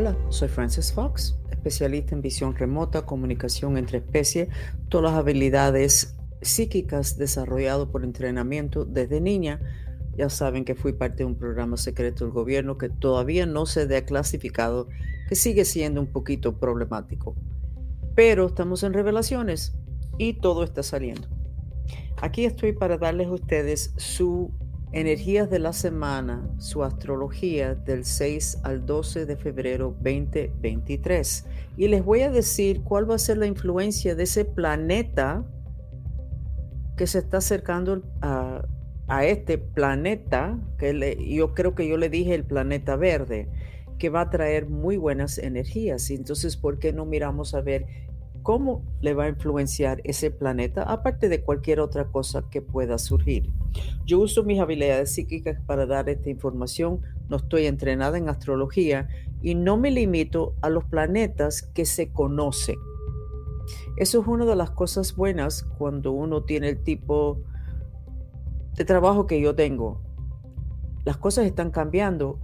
Hola, soy Frances Fox, especialista en visión remota, comunicación entre especies, todas las habilidades psíquicas desarrollado por entrenamiento desde niña. Ya saben que fui parte de un programa secreto del gobierno que todavía no se ha clasificado, que sigue siendo un poquito problemático. Pero estamos en revelaciones y todo está saliendo. Aquí estoy para darles a ustedes su Energías de la semana, su astrología del 6 al 12 de febrero 2023. Y les voy a decir cuál va a ser la influencia de ese planeta que se está acercando a, este planeta, que yo creo que yo le dije el planeta verde, que va a traer muy buenas energías. Entonces, ¿por qué no miramos a ver cómo le va a influenciar ese planeta, aparte de cualquier otra cosa que pueda surgir. Yo uso mis habilidades psíquicas para dar esta información, no estoy entrenada en astrología y no me limito a los planetas que se conocen. Eso es una de las cosas buenas cuando uno tiene el tipo de trabajo que yo tengo. Las cosas están cambiando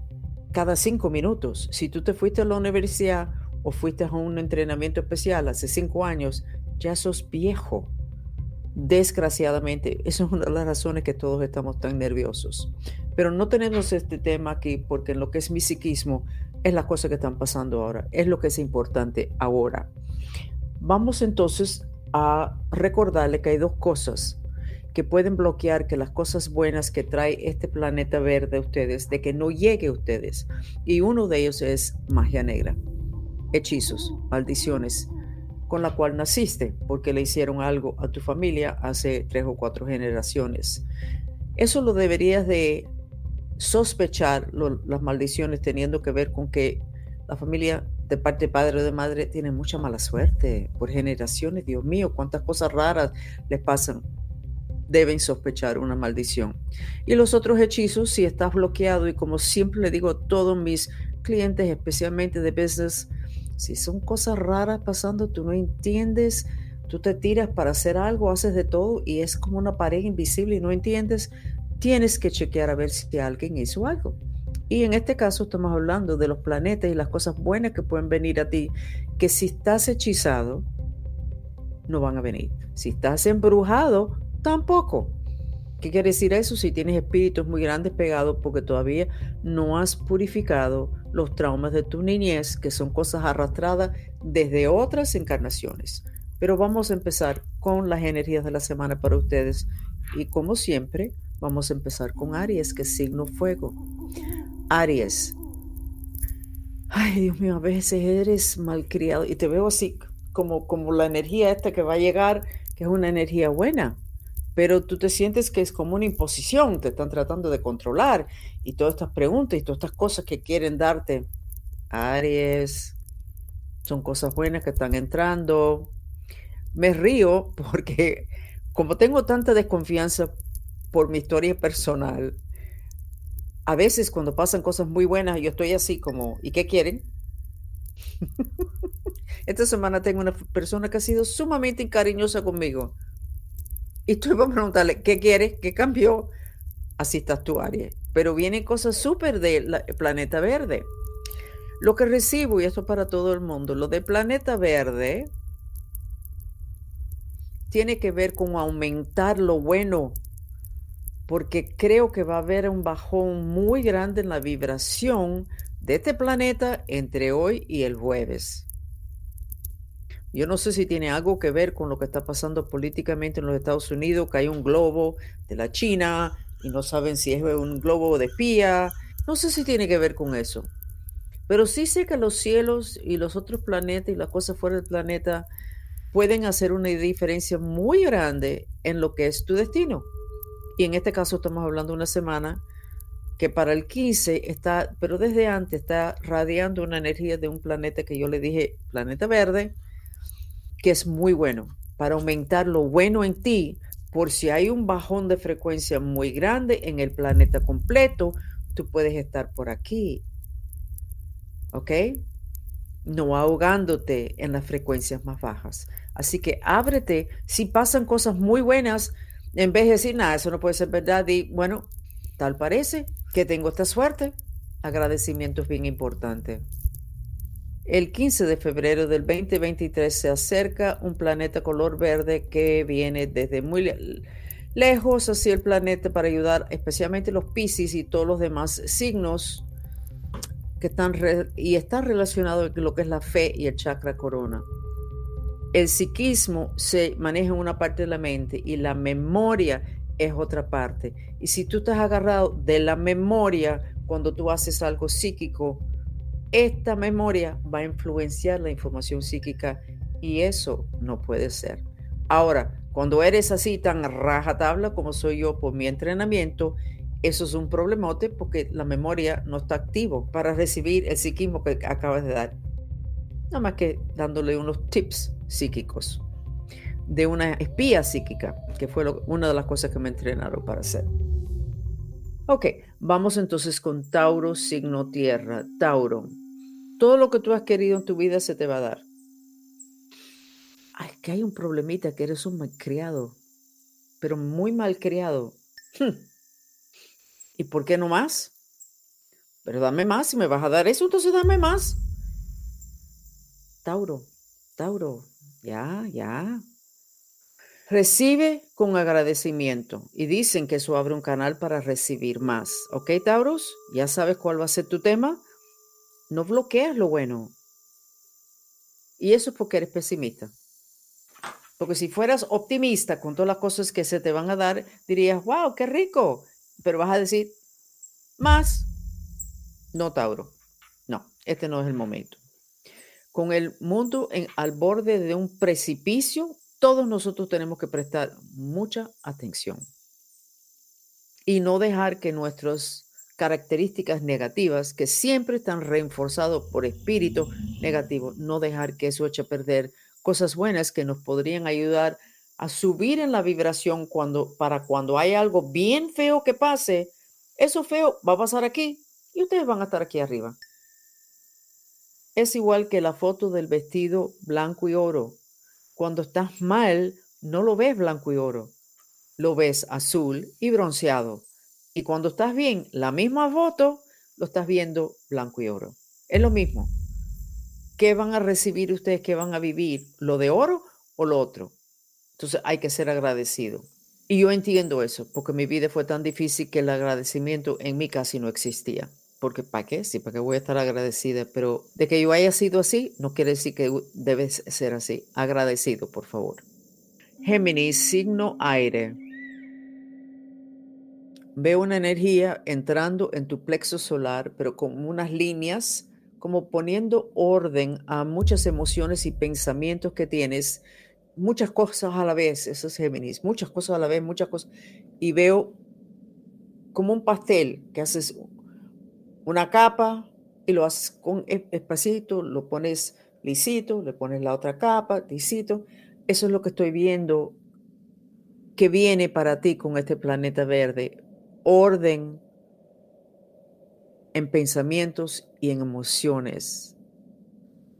cada cinco minutos. Si tú te fuiste a la universidad o fuiste a un entrenamiento especial hace cinco años, ya sos viejo. Desgraciadamente, eso es una de las razones que todos estamos tan nerviosos. Pero no tenemos este tema aquí porque en lo que es mi psiquismo es la cosa que están pasando ahora, es lo que es importante ahora. Vamos entonces a recordarle que hay dos cosas que pueden bloquear que las cosas buenas que trae este planeta verde a ustedes, de que no llegue a ustedes. Y uno de ellos es magia negra hechizos, maldiciones, con la cual naciste, porque le hicieron algo a tu familia hace tres o cuatro generaciones. Eso lo deberías de sospechar, las maldiciones teniendo que ver con que la familia de parte de padre o de madre tiene mucha mala suerte por generaciones. Dios mío, cuántas cosas raras les pasan. Deben sospechar una maldición. Y los otros hechizos, si estás bloqueado, y como siempre le digo a todos mis clientes, especialmente de business, si son cosas raras pasando, tú no entiendes, tú te tiras para hacer algo, haces de todo y es como una pared invisible y no entiendes, tienes que chequear a ver si alguien hizo algo. Y en este caso estamos hablando de los planetas y las cosas buenas que pueden venir a ti, que si estás hechizado, no van a venir. Si estás embrujado, tampoco. ¿Qué quiere decir eso? Si tienes espíritus muy grandes pegados porque todavía no has purificado los traumas de tu niñez, que son cosas arrastradas desde otras encarnaciones. Pero vamos a empezar con las energías de la semana para ustedes. Y como siempre, vamos a empezar con Aries, que es signo fuego. Aries. Ay, Dios mío, a veces eres malcriado y te veo así como, como la energía esta que va a llegar, que es una energía buena pero tú te sientes que es como una imposición, te están tratando de controlar y todas estas preguntas y todas estas cosas que quieren darte. Aries, son cosas buenas que están entrando. Me río porque como tengo tanta desconfianza por mi historia personal, a veces cuando pasan cosas muy buenas yo estoy así como, ¿y qué quieren? Esta semana tengo una persona que ha sido sumamente cariñosa conmigo y tú vas a preguntarle, ¿qué quieres? ¿Qué cambió? Así estás tú, Aries. Pero vienen cosas súper del planeta verde. Lo que recibo, y esto para todo el mundo, lo del planeta verde tiene que ver con aumentar lo bueno, porque creo que va a haber un bajón muy grande en la vibración de este planeta entre hoy y el jueves. Yo no sé si tiene algo que ver con lo que está pasando políticamente en los Estados Unidos, que hay un globo de la China y no saben si es un globo de espía. No sé si tiene que ver con eso. Pero sí sé que los cielos y los otros planetas y las cosas fuera del planeta pueden hacer una diferencia muy grande en lo que es tu destino. Y en este caso estamos hablando de una semana que para el 15 está, pero desde antes está radiando una energía de un planeta que yo le dije, planeta verde, que es muy bueno para aumentar lo bueno en ti, por si hay un bajón de frecuencia muy grande en el planeta completo, tú puedes estar por aquí. ¿Ok? No ahogándote en las frecuencias más bajas. Así que ábrete. Si pasan cosas muy buenas, en vez de decir, nada, eso no puede ser verdad, y bueno, tal parece que tengo esta suerte. Agradecimiento es bien importante. El 15 de febrero del 2023 se acerca un planeta color verde que viene desde muy lejos hacia el planeta para ayudar especialmente los Pisces y todos los demás signos que están y está relacionado con lo que es la fe y el chakra corona. El psiquismo se maneja en una parte de la mente y la memoria es otra parte. Y si tú estás agarrado de la memoria cuando tú haces algo psíquico, esta memoria va a influenciar la información psíquica y eso no puede ser. Ahora, cuando eres así tan rajatabla como soy yo por mi entrenamiento, eso es un problemote porque la memoria no está activo para recibir el psiquismo que acabas de dar. Nada más que dándole unos tips psíquicos de una espía psíquica, que fue una de las cosas que me entrenaron para hacer. Ok, vamos entonces con Tauro, signo tierra. Tauro, todo lo que tú has querido en tu vida se te va a dar. Ay, que hay un problemita, que eres un malcriado, pero muy malcriado. Hmm. ¿Y por qué no más? Pero dame más, si me vas a dar eso, entonces dame más. Tauro, Tauro, ya, ya. Recibe con agradecimiento y dicen que eso abre un canal para recibir más. ¿Ok, Tauros? ¿Ya sabes cuál va a ser tu tema? No bloqueas lo bueno. Y eso es porque eres pesimista. Porque si fueras optimista con todas las cosas que se te van a dar, dirías, wow, qué rico. Pero vas a decir, más. No, Tauro. No, este no es el momento. Con el mundo en, al borde de un precipicio, todos nosotros tenemos que prestar mucha atención y no dejar que nuestros características negativas que siempre están reforzados por espíritu negativo, no dejar que eso eche a perder cosas buenas que nos podrían ayudar a subir en la vibración cuando para cuando hay algo bien feo que pase, eso feo va a pasar aquí y ustedes van a estar aquí arriba. Es igual que la foto del vestido blanco y oro. Cuando estás mal, no lo ves blanco y oro, lo ves azul y bronceado. Y cuando estás bien, la misma foto lo estás viendo blanco y oro. Es lo mismo. ¿Qué van a recibir ustedes? ¿Qué van a vivir? ¿Lo de oro o lo otro? Entonces hay que ser agradecido. Y yo entiendo eso, porque mi vida fue tan difícil que el agradecimiento en mí casi no existía. Porque ¿para qué? Sí, ¿para qué voy a estar agradecida? Pero de que yo haya sido así, no quiere decir que debes ser así. Agradecido, por favor. Géminis, signo aire. Veo una energía entrando en tu plexo solar, pero con unas líneas, como poniendo orden a muchas emociones y pensamientos que tienes, muchas cosas a la vez, eso es Géminis, muchas cosas a la vez, muchas cosas. Y veo como un pastel que haces una capa y lo haces con espacito, lo pones lisito, le pones la otra capa, lisito. Eso es lo que estoy viendo que viene para ti con este planeta verde orden en pensamientos y en emociones.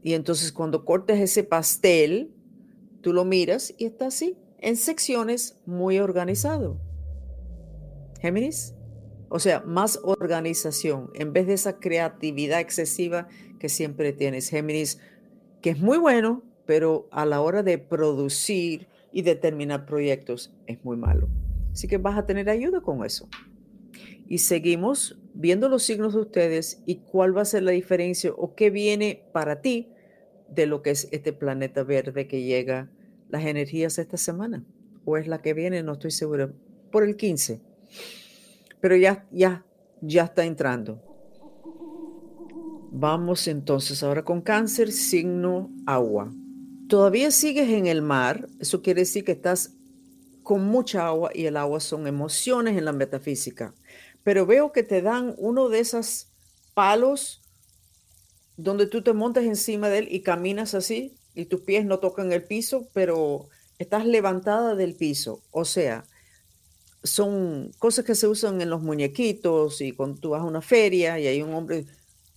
Y entonces cuando cortes ese pastel, tú lo miras y está así, en secciones muy organizado. Géminis. O sea, más organización en vez de esa creatividad excesiva que siempre tienes. Géminis, que es muy bueno, pero a la hora de producir y determinar proyectos es muy malo. Así que vas a tener ayuda con eso y seguimos viendo los signos de ustedes y cuál va a ser la diferencia o qué viene para ti de lo que es este planeta verde que llega las energías esta semana. O es la que viene, no estoy segura, por el 15. Pero ya, ya, ya está entrando. Vamos entonces ahora con cáncer, signo agua. Todavía sigues en el mar, eso quiere decir que estás con mucha agua y el agua son emociones en la metafísica pero veo que te dan uno de esos palos donde tú te montas encima de él y caminas así y tus pies no tocan el piso, pero estás levantada del piso. O sea, son cosas que se usan en los muñequitos y cuando tú vas a una feria y hay un hombre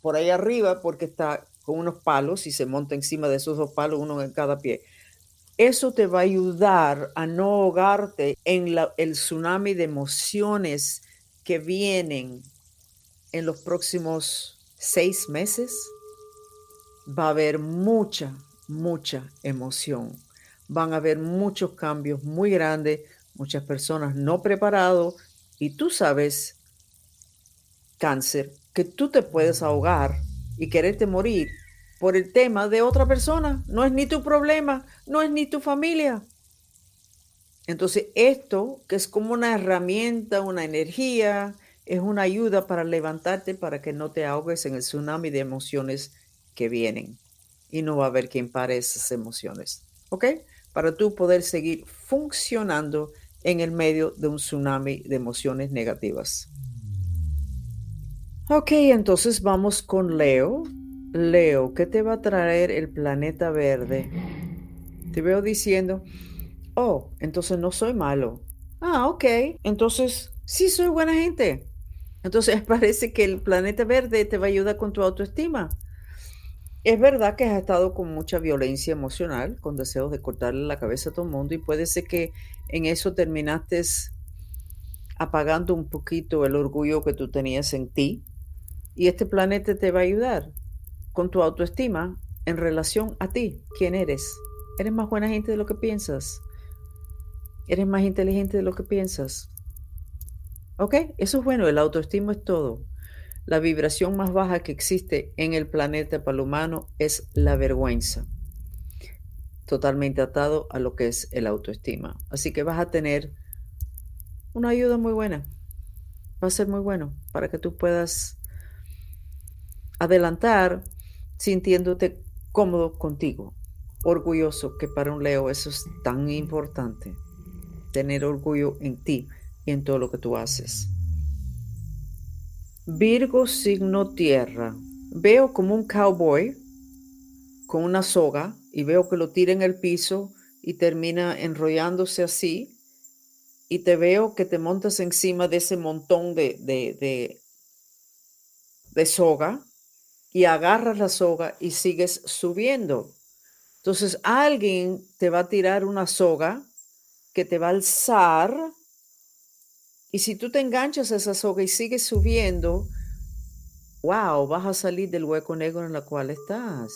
por ahí arriba porque está con unos palos y se monta encima de esos dos palos, uno en cada pie. Eso te va a ayudar a no ahogarte en el tsunami de emociones que vienen en los próximos seis meses, va a haber mucha, mucha emoción. Van a haber muchos cambios muy grandes, muchas personas no preparadas y tú sabes, cáncer, que tú te puedes ahogar y quererte morir por el tema de otra persona. No es ni tu problema, no es ni tu familia. Entonces, esto, que es como una herramienta, una energía, es una ayuda para levantarte para que no te ahogues en el tsunami de emociones que vienen. Y no va a haber quien pare esas emociones. ¿Ok? Para tú poder seguir funcionando en el medio de un tsunami de emociones negativas. Ok, entonces vamos con Leo. Leo, ¿qué te va a traer el planeta verde? Te veo diciendo, oh, entonces no soy malo. Ah, ok, entonces sí soy buena gente. Entonces parece que el planeta verde te va a ayudar con tu autoestima. Es verdad que has estado con mucha violencia emocional, con deseos de cortarle la cabeza a todo el mundo y puede ser que en eso terminaste apagando un poquito el orgullo que tú tenías en ti. Y este planeta te va a ayudar con tu autoestima en relación a ti, quién eres. Eres más buena gente de lo que piensas. Eres más inteligente de lo que piensas. ¿Ok? Eso es bueno, el autoestima es todo. La vibración más baja que existe en el planeta para el humano es la vergüenza. Totalmente atado a lo que es el autoestima. Así que vas a tener una ayuda muy buena. Va a ser muy bueno para que tú puedas adelantar sintiéndote cómodo contigo, orgulloso, que para un Leo eso es tan importante, tener orgullo en ti en todo lo que tú haces. Virgo signo tierra. Veo como un cowboy con una soga y veo que lo tira en el piso y termina enrollándose así. Y te veo que te montas encima de ese montón de, de, de soga y agarras la soga y sigues subiendo. Entonces alguien te va a tirar una soga que te va a alzar y si tú te enganchas a esa soga y sigues subiendo, wow, vas a salir del hueco negro en el cual estás.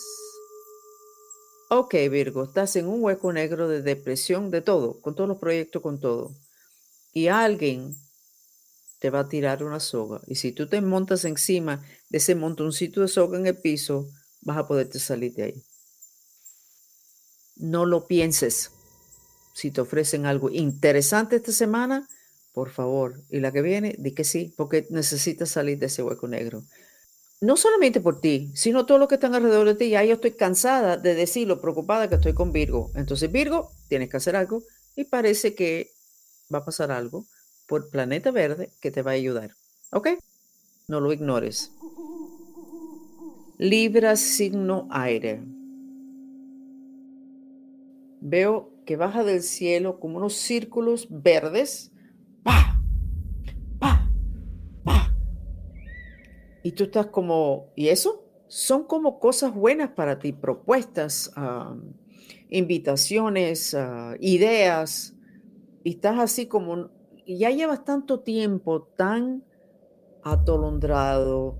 Ok, Virgo, estás en un hueco negro de depresión, de todo, con todos los proyectos, con todo. Y alguien te va a tirar una soga. Y si tú te montas encima de ese montoncito de soga en el piso, vas a poderte salir de ahí. No lo pienses. Si te ofrecen algo interesante esta semana, por favor. Y la que viene, di que sí, porque necesitas salir de ese hueco negro. No solamente por ti, sino todo lo que están alrededor de ti. Ya yo estoy cansada de decirlo, preocupada que estoy con Virgo. Entonces, Virgo, tienes que hacer algo y parece que va a pasar algo por Planeta Verde que te va a ayudar. ¿Ok? No lo ignores. Libra signo aire. Veo que baja del cielo como unos círculos verdes Y tú estás como, ¿y eso? Son como cosas buenas para ti, propuestas, invitaciones, ah, ideas. Y estás así como, ya llevas tanto tiempo tan atolondrado,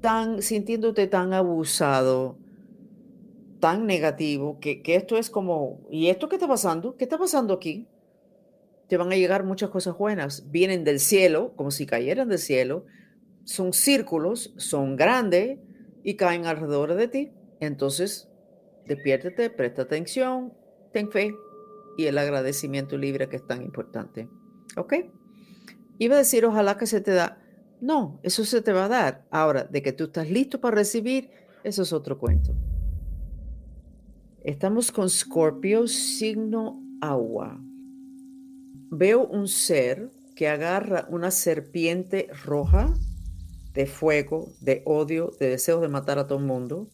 tan sintiéndote tan abusado, tan negativo, que, que esto es como, ¿y esto qué está pasando? ¿Qué está pasando aquí? Te van a llegar muchas cosas buenas, vienen del cielo, como si cayeran del cielo, son círculos, son grandes y caen alrededor de ti. Entonces, despiértate, presta atención, ten fe y el agradecimiento libre que es tan importante. ¿Ok? Iba a decir, ojalá que se te da. No, eso se te va a dar. Ahora, de que tú estás listo para recibir, eso es otro cuento. Estamos con Scorpio, signo agua. Veo un ser que agarra una serpiente roja de fuego, de odio, de deseos de matar a todo el mundo,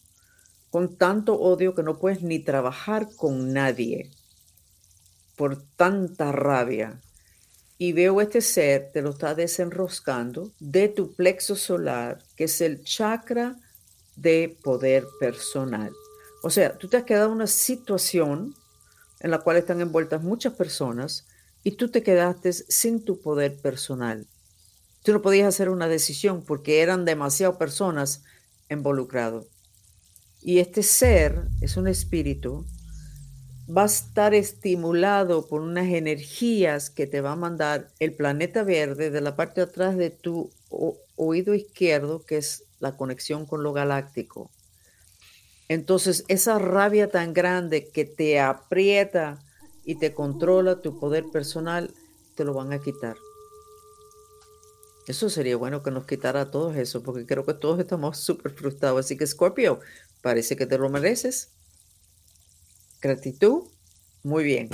con tanto odio que no puedes ni trabajar con nadie por tanta rabia. Y veo este ser, te lo está desenroscando de tu plexo solar, que es el chakra de poder personal. O sea, tú te has quedado en una situación en la cual están envueltas muchas personas y tú te quedaste sin tu poder personal. Tú no podías hacer una decisión porque eran demasiadas personas involucradas. Y este ser es un espíritu, va a estar estimulado por unas energías que te va a mandar el planeta verde de la parte de atrás de tu oído izquierdo, que es la conexión con lo galáctico. Entonces, esa rabia tan grande que te aprieta y te controla tu poder personal, te lo van a quitar. Eso sería bueno que nos quitara todo eso, porque creo que todos estamos súper frustrados. Así que, Scorpio, parece que te lo mereces. Gratitud, muy bien.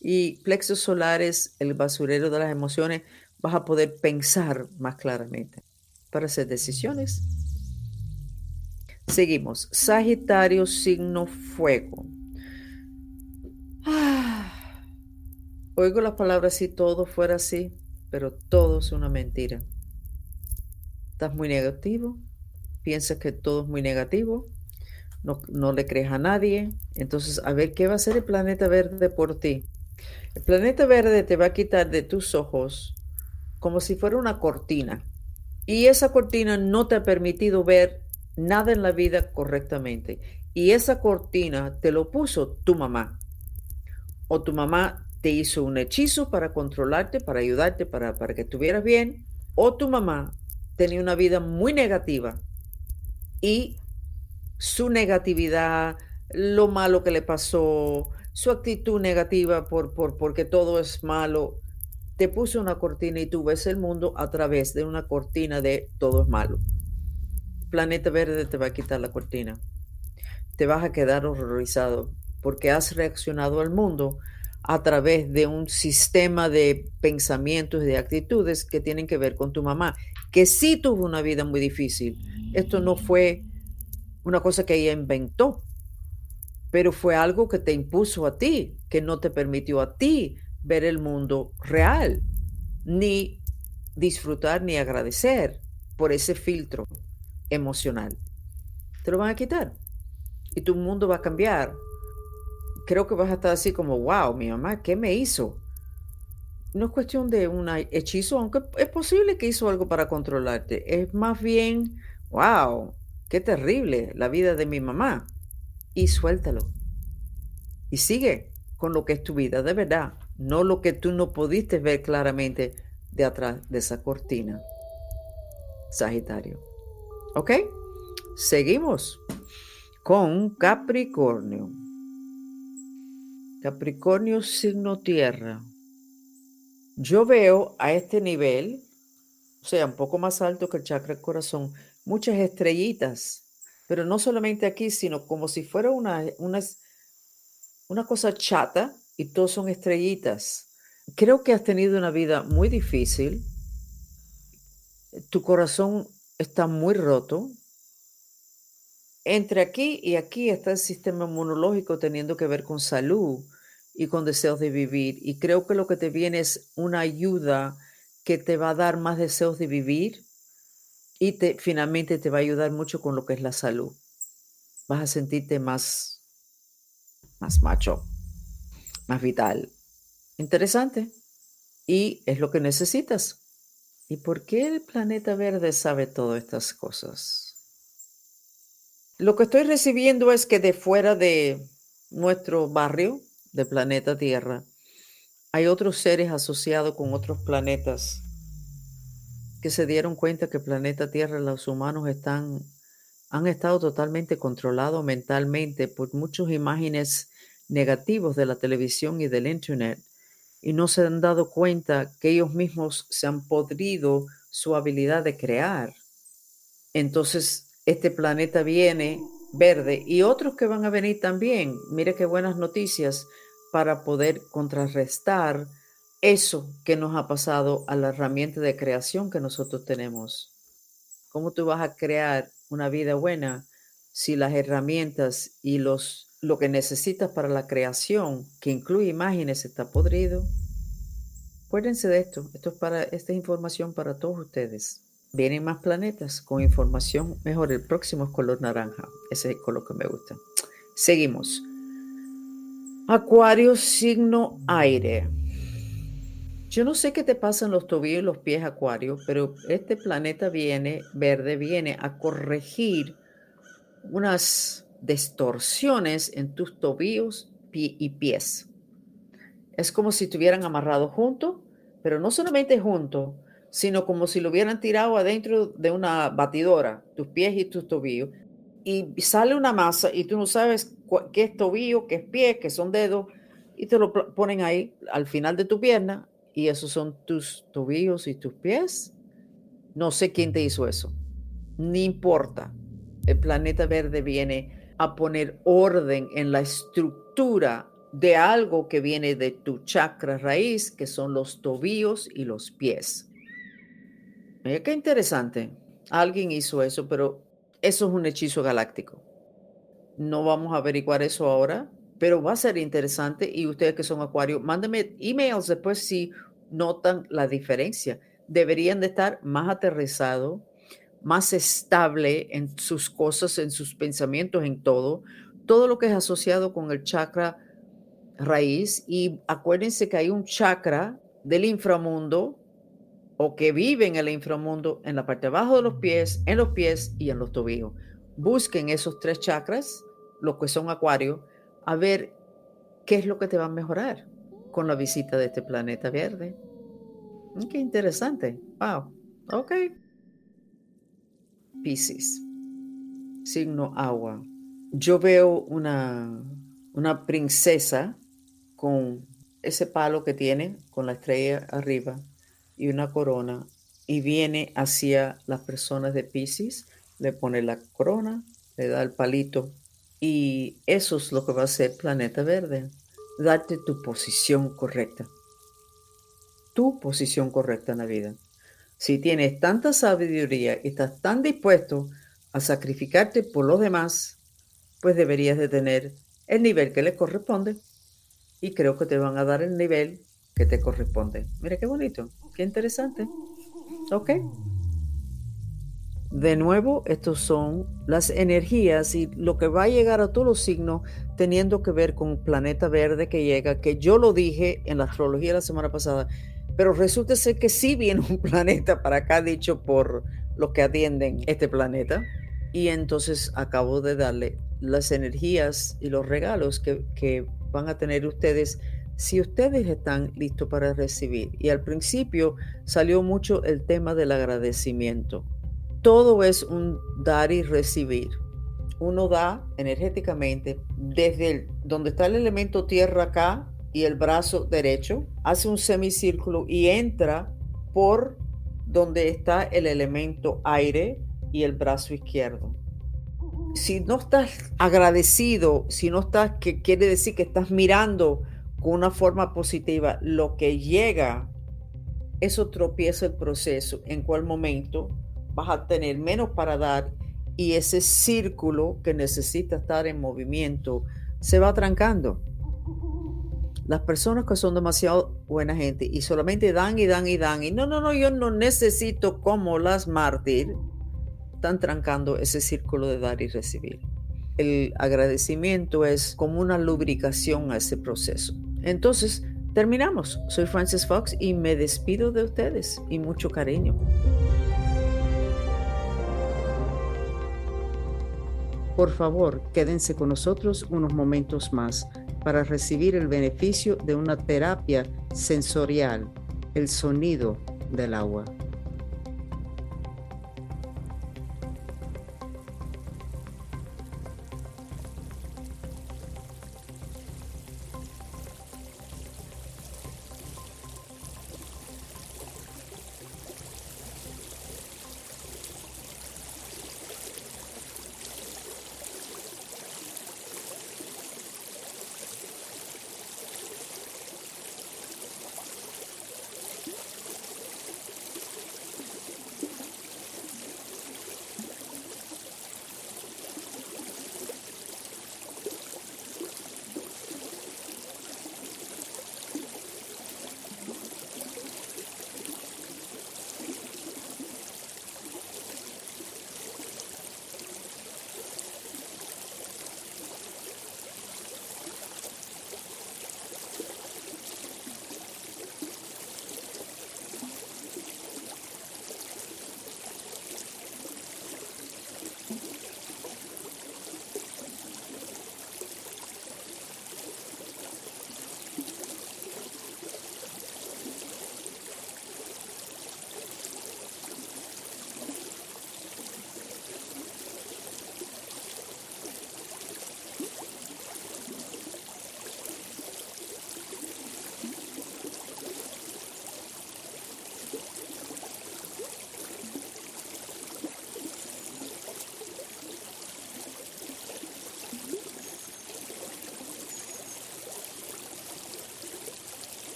Y plexos solares, el basurero de las emociones, vas a poder pensar más claramente para hacer decisiones. Seguimos. Sagitario, signo fuego. Oigo las palabras si todo fuera así pero todo es una mentira. Estás muy negativo, piensas que todo es muy negativo, no, no, le crees a nadie. Entonces, a ver, ¿qué va a hacer el planeta verde por ti? El planeta verde te va a quitar de tus ojos como si fuera una cortina. Y esa cortina no te ha permitido ver nada en la vida correctamente. Y esa cortina te lo puso tu mamá. O tu mamá te hizo un hechizo para controlarte, para ayudarte, para, para que estuvieras bien, o tu mamá tenía una vida muy negativa y su negatividad, lo malo que le pasó, su actitud negativa por, por, porque todo es malo, te puso una cortina y tú ves el mundo a través de una cortina de todo es malo. Planeta Verde te va a quitar la cortina. Te vas a quedar horrorizado porque has reaccionado al mundo a través de un sistema de pensamientos y de actitudes que tienen que ver con tu mamá, que sí tuvo una vida muy difícil. Esto no fue una cosa que ella inventó, pero fue algo que te impuso a ti, que no te permitió a ti ver el mundo real, ni disfrutar ni agradecer por ese filtro emocional. Te lo van a quitar y tu mundo va a cambiar creo que vas a estar así como, wow, mi mamá, ¿qué me hizo? No es cuestión de un hechizo, aunque es posible que hizo algo para controlarte. Es más bien, wow, qué terrible la vida de mi mamá. Y suéltalo. Y sigue con lo que es tu vida, de verdad. No lo que tú no pudiste ver claramente de atrás de esa cortina. Sagitario. ¿Ok? Seguimos con Capricornio. Capricornio signo tierra. Yo veo a este nivel, o sea, un poco más alto que el chakra del corazón, muchas estrellitas, pero no solamente aquí, sino como si fuera una, una, una cosa chata y todos son estrellitas. Creo que has tenido una vida muy difícil, tu corazón está muy roto, entre aquí y aquí está el sistema inmunológico teniendo que ver con salud, y con deseos de vivir. Y creo que lo que te viene es una ayuda que te va a dar más deseos de vivir y te, finalmente te va a ayudar mucho con lo que es la salud. Vas a sentirte más, más macho, más vital. Interesante. Y es lo que necesitas. ¿Y por qué el planeta verde sabe todas estas cosas? Lo que estoy recibiendo es que de fuera de nuestro barrio, de planeta Tierra, hay otros seres asociados con otros planetas que se dieron cuenta que planeta Tierra, los humanos están, han estado totalmente controlados mentalmente por muchas imágenes negativas de la televisión y del Internet y no se han dado cuenta que ellos mismos se han podrido su habilidad de crear. Entonces, este planeta viene verde y otros que van a venir también. Mire qué buenas noticias para poder contrarrestar eso que nos ha pasado a la herramienta de creación que nosotros tenemos. ¿Cómo tú vas a crear una vida buena si las herramientas y los, lo que necesitas para la creación, que incluye imágenes, está podrido? Acuérdense de esto. Esto es para, esta es información para todos ustedes. Vienen más planetas con información mejor. El próximo es color naranja. Ese es el color que me gusta. Seguimos. Acuario, signo aire. Yo no sé qué te pasa en los tobillos y los pies, Acuario, pero este planeta viene, verde, viene a corregir unas distorsiones en tus tobillos y pies. Es como si estuvieran amarrados juntos, pero no solamente juntos, sino como si lo hubieran tirado adentro de una batidora, tus pies y tus tobillos, y sale una masa y tú no sabes qué es tobillo, qué es pie, qué son dedos, y te lo ponen ahí al final de tu pierna, y esos son tus tobillos y tus pies. No sé quién te hizo eso, ni importa. El planeta verde viene a poner orden en la estructura de algo que viene de tu chakra raíz, que son los tobillos y los pies. Mira qué interesante. Alguien hizo eso, pero eso es un hechizo galáctico. No vamos a averiguar eso ahora, pero va a ser interesante. Y ustedes que son acuarios, mándenme emails después si notan la diferencia. Deberían de estar más aterrizados, más estable en sus cosas, en sus pensamientos, en todo. Todo lo que es asociado con el chakra raíz. Y acuérdense que hay un chakra del inframundo o que vive en el inframundo en la parte de abajo de los pies, en los pies y en los tobillos. Busquen esos tres chakras, los que son acuarios, a ver qué es lo que te va a mejorar con la visita de este planeta verde. Mm, qué interesante. Wow. Ok. Pisces. Signo agua. Yo veo una, una princesa con ese palo que tiene, con la estrella arriba y una corona y viene hacia las personas de Pisces, le pone la corona, le da el palito y eso es lo que va a hacer Planeta Verde, darte tu posición correcta, tu posición correcta en la vida. Si tienes tanta sabiduría y estás tan dispuesto a sacrificarte por los demás, pues deberías de tener el nivel que le corresponde y creo que te van a dar el nivel que te corresponde. Mira qué bonito. Qué interesante. Ok. De nuevo, estos son las energías y lo que va a llegar a todos los signos teniendo que ver con planeta verde que llega, que yo lo dije en la astrología la semana pasada, pero resulta ser que sí viene un planeta para acá, dicho por los que atienden este planeta. Y entonces acabo de darle las energías y los regalos que, que van a tener ustedes si ustedes están listos para recibir. Y al principio salió mucho el tema del agradecimiento. Todo es un dar y recibir. Uno da energéticamente desde donde está el elemento tierra acá y el brazo derecho, hace un semicírculo y entra por donde está el elemento aire y el brazo izquierdo. Si no estás agradecido, si no estás, que quiere decir que estás mirando con una forma positiva, lo que llega, eso tropieza el proceso. En cuál momento vas a tener menos para dar y ese círculo que necesita estar en movimiento se va trancando. Las personas que son demasiado buena gente y solamente dan y dan y dan y no, no, no, yo no necesito como las mártir, están trancando ese círculo de dar y recibir. El agradecimiento es como una lubricación a ese proceso. Entonces, terminamos. Soy Francis Fox y me despido de ustedes y mucho cariño. Por favor, quédense con nosotros unos momentos más para recibir el beneficio de una terapia sensorial, el sonido del agua.